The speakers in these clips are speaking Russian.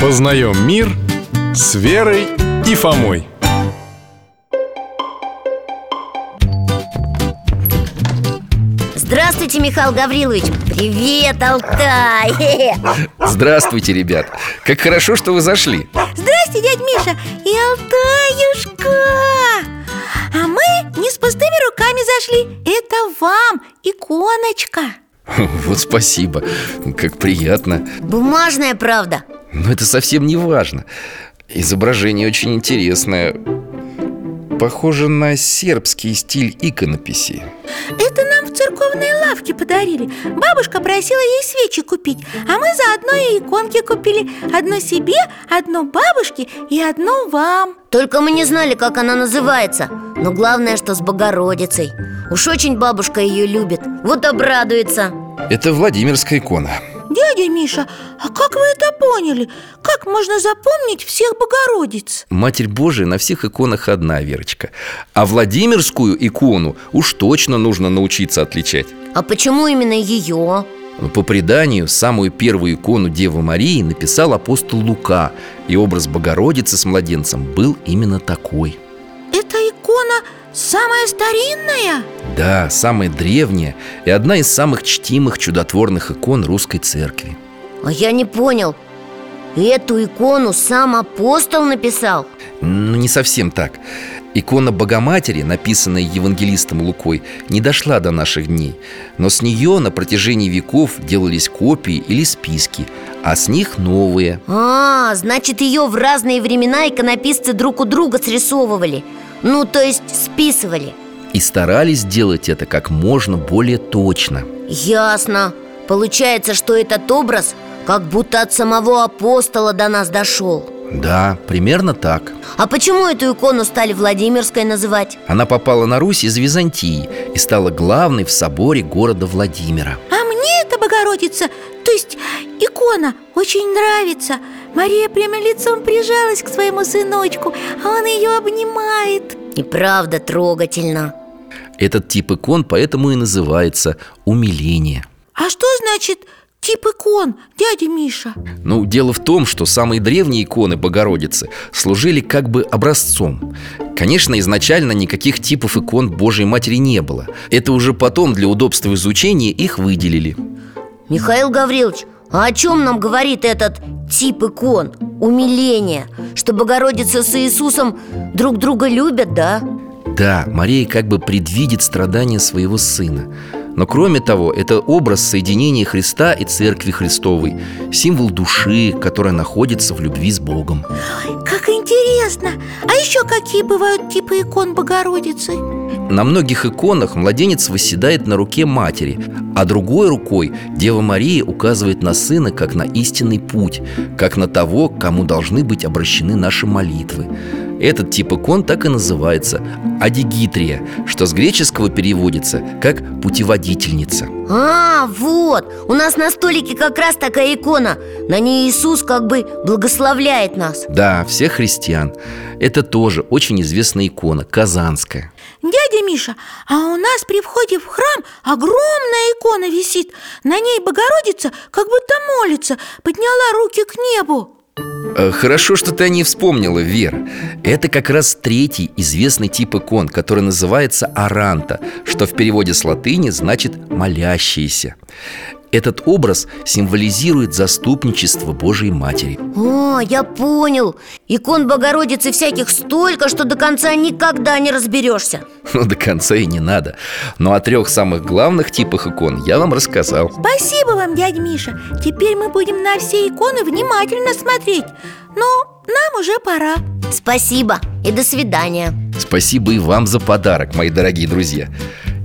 Познаем мир с Верой и Фомой. Здравствуйте, Михаил Гаврилович. Привет, Алтай. Здравствуйте, ребят. Как хорошо, что вы зашли. Здрасте, дядь Миша и Алтаюшка. А мы не с пустыми руками зашли. Это вам иконочка. Вот спасибо, как приятно. Бумажная правда Но это совсем не важно. Изображение очень интересное. Похоже на сербский стиль иконописи. Это нам в церковной лавке подарили. Бабушка просила ей свечи купить А мы заодно и иконки купили. Одну себе, одну бабушке и одну вам. Только мы не знали, как она называется. Но главное, что с Богородицей. Уж очень бабушка ее любит. Вот обрадуется. Это Владимирская икона Дядя Миша, а как вы это поняли? Как можно запомнить всех Богородиц? Матерь Божия на всех иконах одна, Верочка А Владимирскую икону уж точно нужно научиться отличать А почему именно ее? По преданию, самую первую икону Девы Марии написал апостол Лука И образ Богородицы с младенцем был именно такой Эта икона самая старинная? Да, самая древняя и одна из самых чтимых чудотворных икон русской церкви. А я не понял. Эту икону сам апостол написал? Ну, не совсем так. Икона Богоматери, написанная евангелистом Лукой, не дошла до наших дней. Но с нее на протяжении веков делались копии или списки А с них новые. А, значит, ее в разные времена иконописцы друг у друга срисовывали. Ну, то есть списывали И старались сделать это как можно более точно. Ясно. Получается, что этот образ как будто от самого апостола до нас дошел. Да, примерно так. А почему эту икону стали Владимирской называть? Она попала на Русь из Византии И стала главной в соборе города Владимира. А мне эта Богородица, то есть икона, очень нравится. Мария прямо лицом прижалась к своему сыночку, а он ее обнимает. И правда трогательно Этот тип икон поэтому и называется умиление А что значит тип икон, дядя Миша? Ну, дело в том, что самые древние иконы Богородицы служили как бы образцом Конечно, изначально никаких типов икон Божьей Матери не было Это уже потом для удобства изучения их выделили Михаил Гаврилович, а о чем нам говорит этот тип икон? Умиление Что Богородица с Иисусом друг друга любят, да? Да, Мария как бы предвидит страдания своего сына но кроме того, это образ соединения Христа и Церкви Христовой Символ души, которая находится в любви с Богом Как интересно! А еще какие бывают типы икон Богородицы? На многих иконах младенец восседает на руке матери А другой рукой Дева Мария указывает на сына как на истинный путь Как на того, к кому должны быть обращены наши молитвы этот тип икон так и называется – адигитрия, что с греческого переводится как «путеводительница». А, вот, у нас на столике как раз такая икона. На ней Иисус как бы благословляет нас. Да, всех христиан. Это тоже очень известная икона, казанская. Дядя Миша, а у нас при входе в храм огромная икона висит. На ней Богородица как будто молится, подняла руки к небу Хорошо, что ты о ней вспомнила, Вера Это как раз третий известный тип икон, который называется аранта Что в переводе с латыни значит «молящиеся» Этот образ символизирует заступничество Божией Матери. О, я понял. Икон Богородицы всяких столько, что до конца никогда не разберешься. Ну, до конца и не надо. Но о трех самых главных типах икон я вам рассказал. Спасибо вам, дядя Миша. Теперь мы будем на все иконы внимательно смотреть. Но нам уже пора. Спасибо и до свидания. Спасибо и вам за подарок, мои дорогие друзья.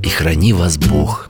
И храни вас Бог